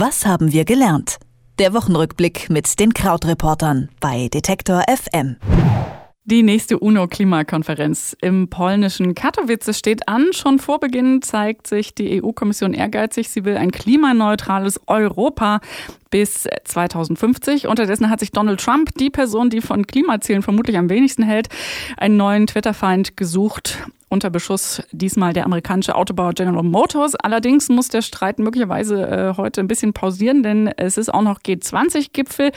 Was haben wir gelernt? Der Wochenrückblick mit den Krautreportern bei Detektor FM. Die nächste UNO-Klimakonferenz im polnischen Katowice steht an. Schon vor Beginn zeigt sich die EU-Kommission ehrgeizig. Sie will ein klimaneutrales Europa bis 2050. Unterdessen hat sich Donald Trump, die Person, die von Klimazielen vermutlich am wenigsten hält, einen neuen Twitter-Feind gesucht unter Beschuss diesmal der amerikanische Autobauer General Motors. Allerdings muss der Streit möglicherweise äh, heute ein bisschen pausieren, denn es ist auch noch G20-Gipfel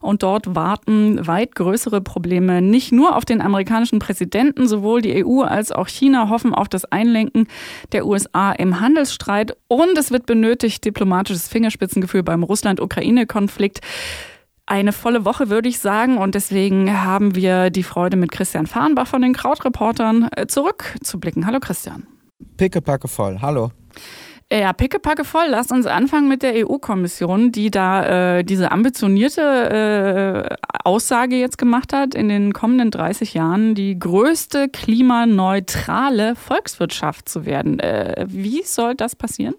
und dort warten weit größere Probleme nicht nur auf den amerikanischen Präsidenten, sowohl die EU als auch China hoffen auf das Einlenken der USA im Handelsstreit und es wird benötigt diplomatisches Fingerspitzengefühl beim Russland-Ukraine-Konflikt eine volle Woche, würde ich sagen. Und deswegen haben wir die Freude, mit Christian Fahrenbach von den Krautreportern äh, zurückzublicken. Hallo Christian. Pickepacke voll. Hallo. Ja, pickepacke voll. Lasst uns anfangen mit der EU-Kommission, die da äh, diese ambitionierte äh, Aussage jetzt gemacht hat, in den kommenden 30 Jahren die größte klimaneutrale Volkswirtschaft zu werden. Äh, wie soll das passieren?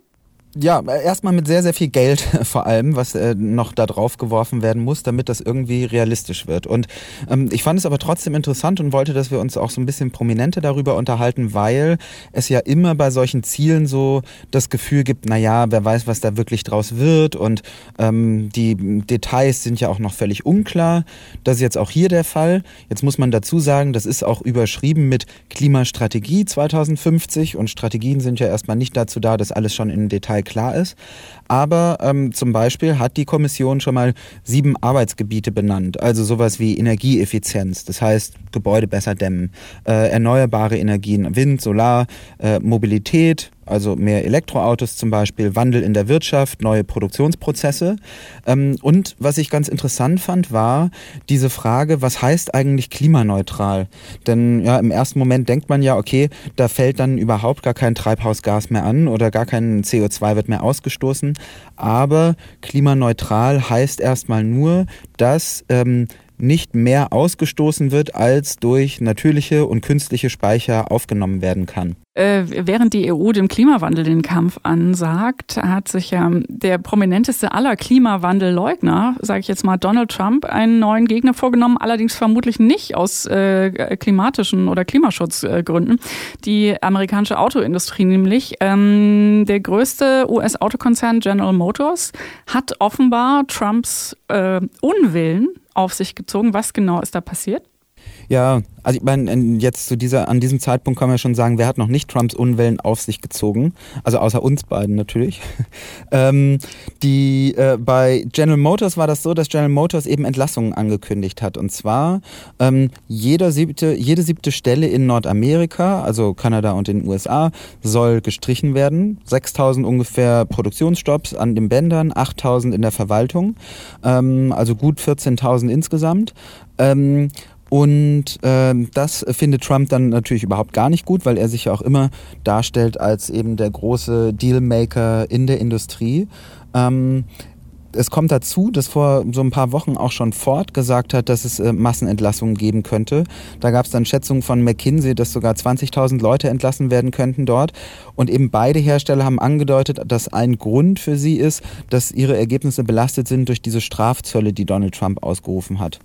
Ja, erstmal mit sehr, sehr viel Geld vor allem, was äh, noch da drauf geworfen werden muss, damit das irgendwie realistisch wird. Und ähm, ich fand es aber trotzdem interessant und wollte, dass wir uns auch so ein bisschen prominenter darüber unterhalten, weil es ja immer bei solchen Zielen so das Gefühl gibt, na ja, wer weiß, was da wirklich draus wird und ähm, die Details sind ja auch noch völlig unklar. Das ist jetzt auch hier der Fall. Jetzt muss man dazu sagen, das ist auch überschrieben mit Klimastrategie 2050 und Strategien sind ja erstmal nicht dazu da, das alles schon in Detail Detail klar ist. Aber ähm, zum Beispiel hat die Kommission schon mal sieben Arbeitsgebiete benannt. Also sowas wie Energieeffizienz, das heißt Gebäude besser dämmen, äh, erneuerbare Energien, Wind, Solar, äh, Mobilität, also mehr Elektroautos zum Beispiel, Wandel in der Wirtschaft, neue Produktionsprozesse. Ähm, und was ich ganz interessant fand, war diese Frage, was heißt eigentlich klimaneutral? Denn ja, im ersten Moment denkt man ja, okay, da fällt dann überhaupt gar kein Treibhausgas mehr an oder gar kein CO2 wird mehr ausgestoßen. Aber klimaneutral heißt erstmal nur, dass ähm, nicht mehr ausgestoßen wird, als durch natürliche und künstliche Speicher aufgenommen werden kann. Äh, während die EU dem Klimawandel den Kampf ansagt, hat sich ja der prominenteste aller Klimawandelleugner, sage ich jetzt mal Donald Trump, einen neuen Gegner vorgenommen, allerdings vermutlich nicht aus äh, klimatischen oder Klimaschutzgründen. Die amerikanische Autoindustrie nämlich. Ähm, der größte US-Autokonzern General Motors hat offenbar Trumps äh, Unwillen auf sich gezogen. Was genau ist da passiert? Ja, also ich meine, jetzt zu dieser, an diesem Zeitpunkt kann man schon sagen, wer hat noch nicht Trumps Unwellen auf sich gezogen? Also außer uns beiden natürlich. ähm, die, äh, bei General Motors war das so, dass General Motors eben Entlassungen angekündigt hat. Und zwar ähm, jeder siebte, jede siebte Stelle in Nordamerika, also Kanada und den USA, soll gestrichen werden. 6000 ungefähr Produktionsstopps an den Bändern, 8000 in der Verwaltung, ähm, also gut 14.000 insgesamt. Ähm, und ähm, das findet Trump dann natürlich überhaupt gar nicht gut, weil er sich ja auch immer darstellt als eben der große Dealmaker in der Industrie. Ähm, es kommt dazu, dass vor so ein paar Wochen auch schon Ford gesagt hat, dass es äh, Massenentlassungen geben könnte. Da gab es dann Schätzungen von McKinsey, dass sogar 20.000 Leute entlassen werden könnten dort. Und eben beide Hersteller haben angedeutet, dass ein Grund für sie ist, dass ihre Ergebnisse belastet sind durch diese Strafzölle, die Donald Trump ausgerufen hat.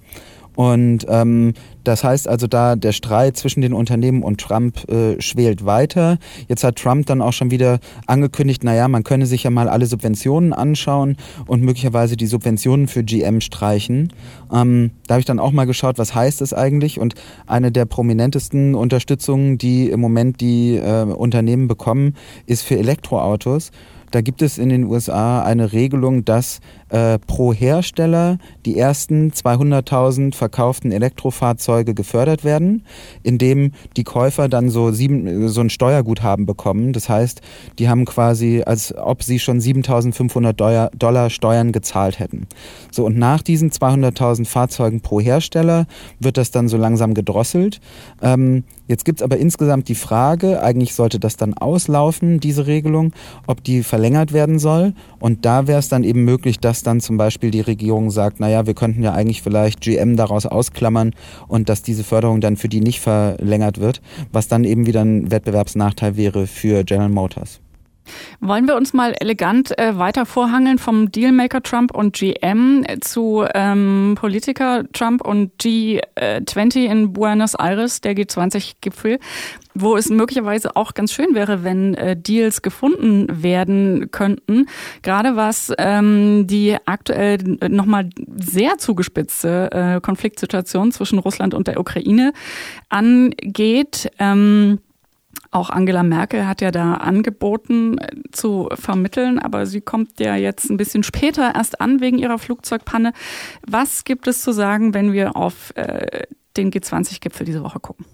Und ähm, das heißt also, da der Streit zwischen den Unternehmen und Trump äh, schwelt weiter. Jetzt hat Trump dann auch schon wieder angekündigt, naja, man könne sich ja mal alle Subventionen anschauen und möglicherweise die Subventionen für GM streichen. Ähm, da habe ich dann auch mal geschaut, was heißt das eigentlich? Und eine der prominentesten Unterstützungen, die im Moment die äh, Unternehmen bekommen, ist für Elektroautos. Da gibt es in den USA eine Regelung, dass äh, pro Hersteller die ersten 200.000 verkauften Elektrofahrzeuge gefördert werden, indem die Käufer dann so, sieben, so ein Steuerguthaben bekommen. Das heißt, die haben quasi, als ob sie schon 7.500 Dollar Steuern gezahlt hätten. So, und nach diesen 200.000 Fahrzeugen pro Hersteller wird das dann so langsam gedrosselt. Ähm, jetzt gibt es aber insgesamt die Frage, eigentlich sollte das dann auslaufen, diese Regelung, ob die verlängert werden soll. Und da wäre es dann eben möglich, dass dass dann zum Beispiel die Regierung sagt, naja, wir könnten ja eigentlich vielleicht GM daraus ausklammern und dass diese Förderung dann für die nicht verlängert wird, was dann eben wieder ein Wettbewerbsnachteil wäre für General Motors. Wollen wir uns mal elegant äh, weiter vorhangeln vom Dealmaker Trump und GM zu ähm, Politiker Trump und G20 in Buenos Aires, der G20-Gipfel, wo es möglicherweise auch ganz schön wäre, wenn äh, Deals gefunden werden könnten. Gerade was ähm, die aktuell nochmal sehr zugespitzte äh, Konfliktsituation zwischen Russland und der Ukraine angeht. Ähm, auch Angela Merkel hat ja da angeboten äh, zu vermitteln, aber sie kommt ja jetzt ein bisschen später erst an wegen ihrer Flugzeugpanne. Was gibt es zu sagen, wenn wir auf äh, den G20-Gipfel diese Woche gucken?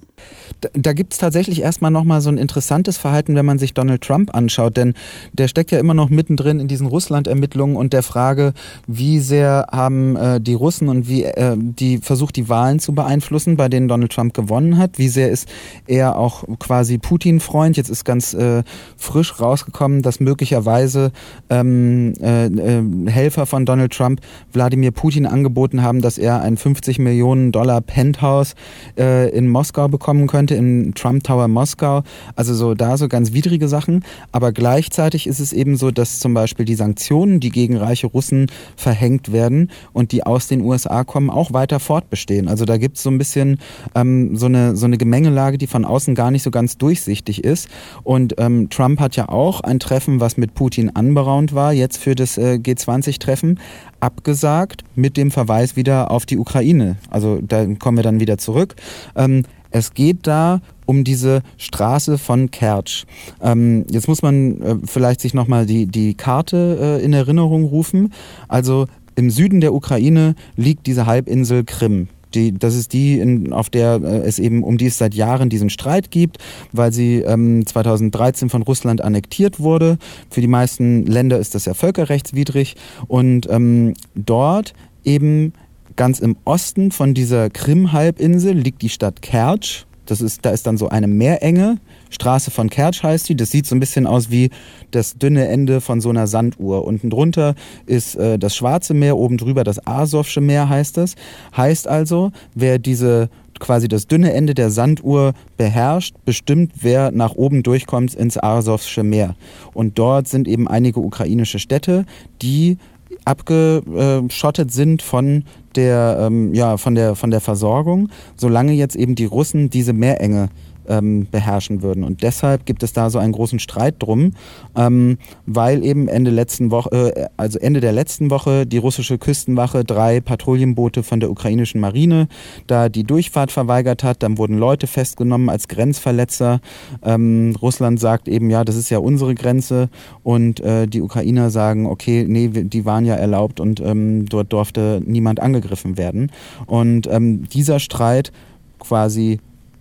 Da, da gibt es tatsächlich erstmal nochmal so ein interessantes Verhalten, wenn man sich Donald Trump anschaut, denn der steckt ja immer noch mittendrin in diesen Russland-Ermittlungen und der Frage, wie sehr haben äh, die Russen und wie äh, die versucht, die Wahlen zu beeinflussen, bei denen Donald Trump gewonnen hat. Wie sehr ist er auch quasi Putin-Freund? Jetzt ist ganz äh, frisch rausgekommen, dass möglicherweise ähm, äh, äh, Helfer von Donald Trump Wladimir Putin angeboten haben, dass er ein 50 Millionen Dollar Penthouse äh, in Moskau bekommen könnte könnte im Trump Tower Moskau. Also so da so ganz widrige Sachen. Aber gleichzeitig ist es eben so, dass zum Beispiel die Sanktionen, die gegen reiche Russen verhängt werden und die aus den USA kommen, auch weiter fortbestehen. Also da gibt es so ein bisschen ähm, so, eine, so eine Gemengelage, die von außen gar nicht so ganz durchsichtig ist. Und ähm, Trump hat ja auch ein Treffen, was mit Putin anberaumt war, jetzt für das äh, G20-Treffen abgesagt mit dem Verweis wieder auf die Ukraine. Also da kommen wir dann wieder zurück. Ähm, es geht da um diese Straße von Kertsch. Ähm, jetzt muss man äh, vielleicht sich nochmal die, die Karte äh, in Erinnerung rufen. Also im Süden der Ukraine liegt diese Halbinsel Krim. Die, das ist die, in, auf der äh, es eben um die es seit Jahren diesen Streit gibt, weil sie ähm, 2013 von Russland annektiert wurde. Für die meisten Länder ist das ja völkerrechtswidrig. Und ähm, dort eben Ganz im Osten von dieser Krim-Halbinsel liegt die Stadt Kertsch. Das ist, da ist dann so eine Meerenge. Straße von Kertsch heißt die. Das sieht so ein bisschen aus wie das dünne Ende von so einer Sanduhr. Unten drunter ist äh, das Schwarze Meer, oben drüber das Asowsche Meer heißt es. Heißt also, wer diese quasi das dünne Ende der Sanduhr beherrscht, bestimmt, wer nach oben durchkommt ins Asowsche Meer. Und dort sind eben einige ukrainische Städte, die abgeschottet sind von der, ähm, ja, von der, von der Versorgung, solange jetzt eben die Russen diese Meerenge ähm, beherrschen würden. Und deshalb gibt es da so einen großen Streit drum, ähm, weil eben Ende letzten Woche, äh, also Ende der letzten Woche die russische Küstenwache drei Patrouillenboote von der ukrainischen Marine da die Durchfahrt verweigert hat. Dann wurden Leute festgenommen als Grenzverletzer. Ähm, Russland sagt eben, ja, das ist ja unsere Grenze und äh, die Ukrainer sagen, okay, nee, die waren ja erlaubt und ähm, dort durfte niemand angegriffen werden. Und ähm, dieser Streit quasi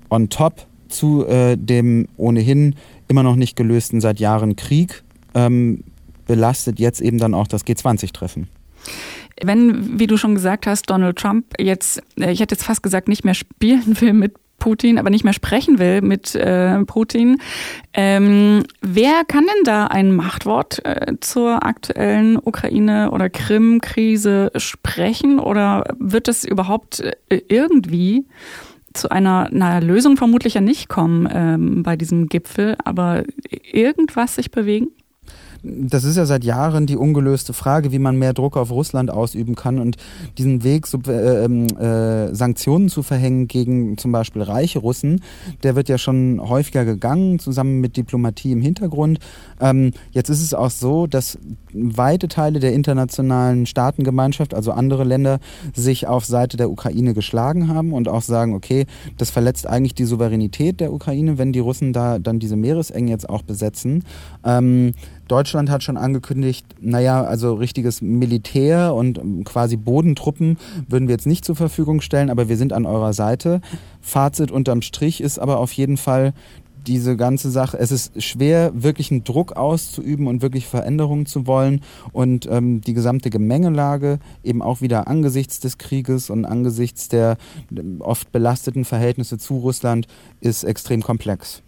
on top zu äh, dem ohnehin immer noch nicht gelösten seit Jahren Krieg ähm, belastet jetzt eben dann auch das G20-Treffen. Wenn, wie du schon gesagt hast, Donald Trump jetzt, äh, ich hätte jetzt fast gesagt, nicht mehr spielen will mit Putin, aber nicht mehr sprechen will mit äh, Putin. Ähm, wer kann denn da ein Machtwort äh, zur aktuellen Ukraine- oder Krim-Krise sprechen? Oder wird es überhaupt äh, irgendwie zu einer, na, Lösung vermutlich ja nicht kommen ähm, bei diesem Gipfel, aber irgendwas sich bewegen? Das ist ja seit Jahren die ungelöste Frage, wie man mehr Druck auf Russland ausüben kann und diesen Weg, so, äh, ähm, äh, Sanktionen zu verhängen gegen zum Beispiel reiche Russen, der wird ja schon häufiger gegangen, zusammen mit Diplomatie im Hintergrund. Ähm, jetzt ist es auch so, dass weite Teile der internationalen Staatengemeinschaft, also andere Länder, sich auf Seite der Ukraine geschlagen haben und auch sagen, okay, das verletzt eigentlich die Souveränität der Ukraine, wenn die Russen da dann diese Meeresengen jetzt auch besetzen. Ähm, Deutschland hat schon angekündigt, naja, also richtiges Militär und quasi Bodentruppen würden wir jetzt nicht zur Verfügung stellen, aber wir sind an eurer Seite. Fazit unterm Strich ist aber auf jeden Fall, diese ganze Sache, es ist schwer, wirklich einen Druck auszuüben und wirklich Veränderungen zu wollen. Und ähm, die gesamte Gemengelage, eben auch wieder angesichts des Krieges und angesichts der ähm, oft belasteten Verhältnisse zu Russland, ist extrem komplex.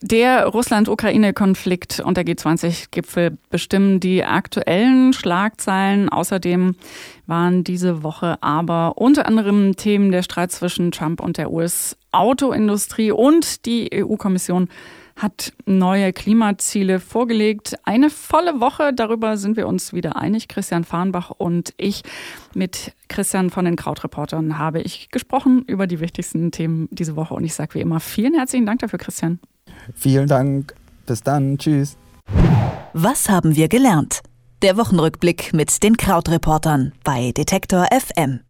Der Russland-Ukraine-Konflikt und der G20-Gipfel bestimmen die aktuellen Schlagzeilen. Außerdem waren diese Woche aber unter anderem Themen der Streit zwischen Trump und der US-Autoindustrie und die EU-Kommission hat neue Klimaziele vorgelegt. Eine volle Woche, darüber sind wir uns wieder einig. Christian Farnbach und ich mit Christian von den Krautreportern habe ich gesprochen über die wichtigsten Themen diese Woche. Und ich sage wie immer vielen herzlichen Dank dafür, Christian. Vielen Dank. Bis dann. Tschüss. Was haben wir gelernt? Der Wochenrückblick mit den Krautreportern bei Detektor FM.